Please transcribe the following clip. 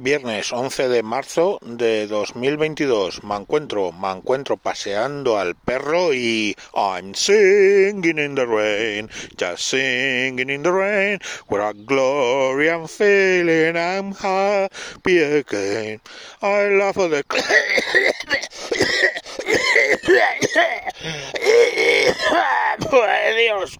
Viernes 11 de marzo de 2022. Me encuentro, me encuentro paseando al perro y I'm singing in the rain, just singing in the rain. What a glory I'm feeling, I'm happy again. I love the Dios.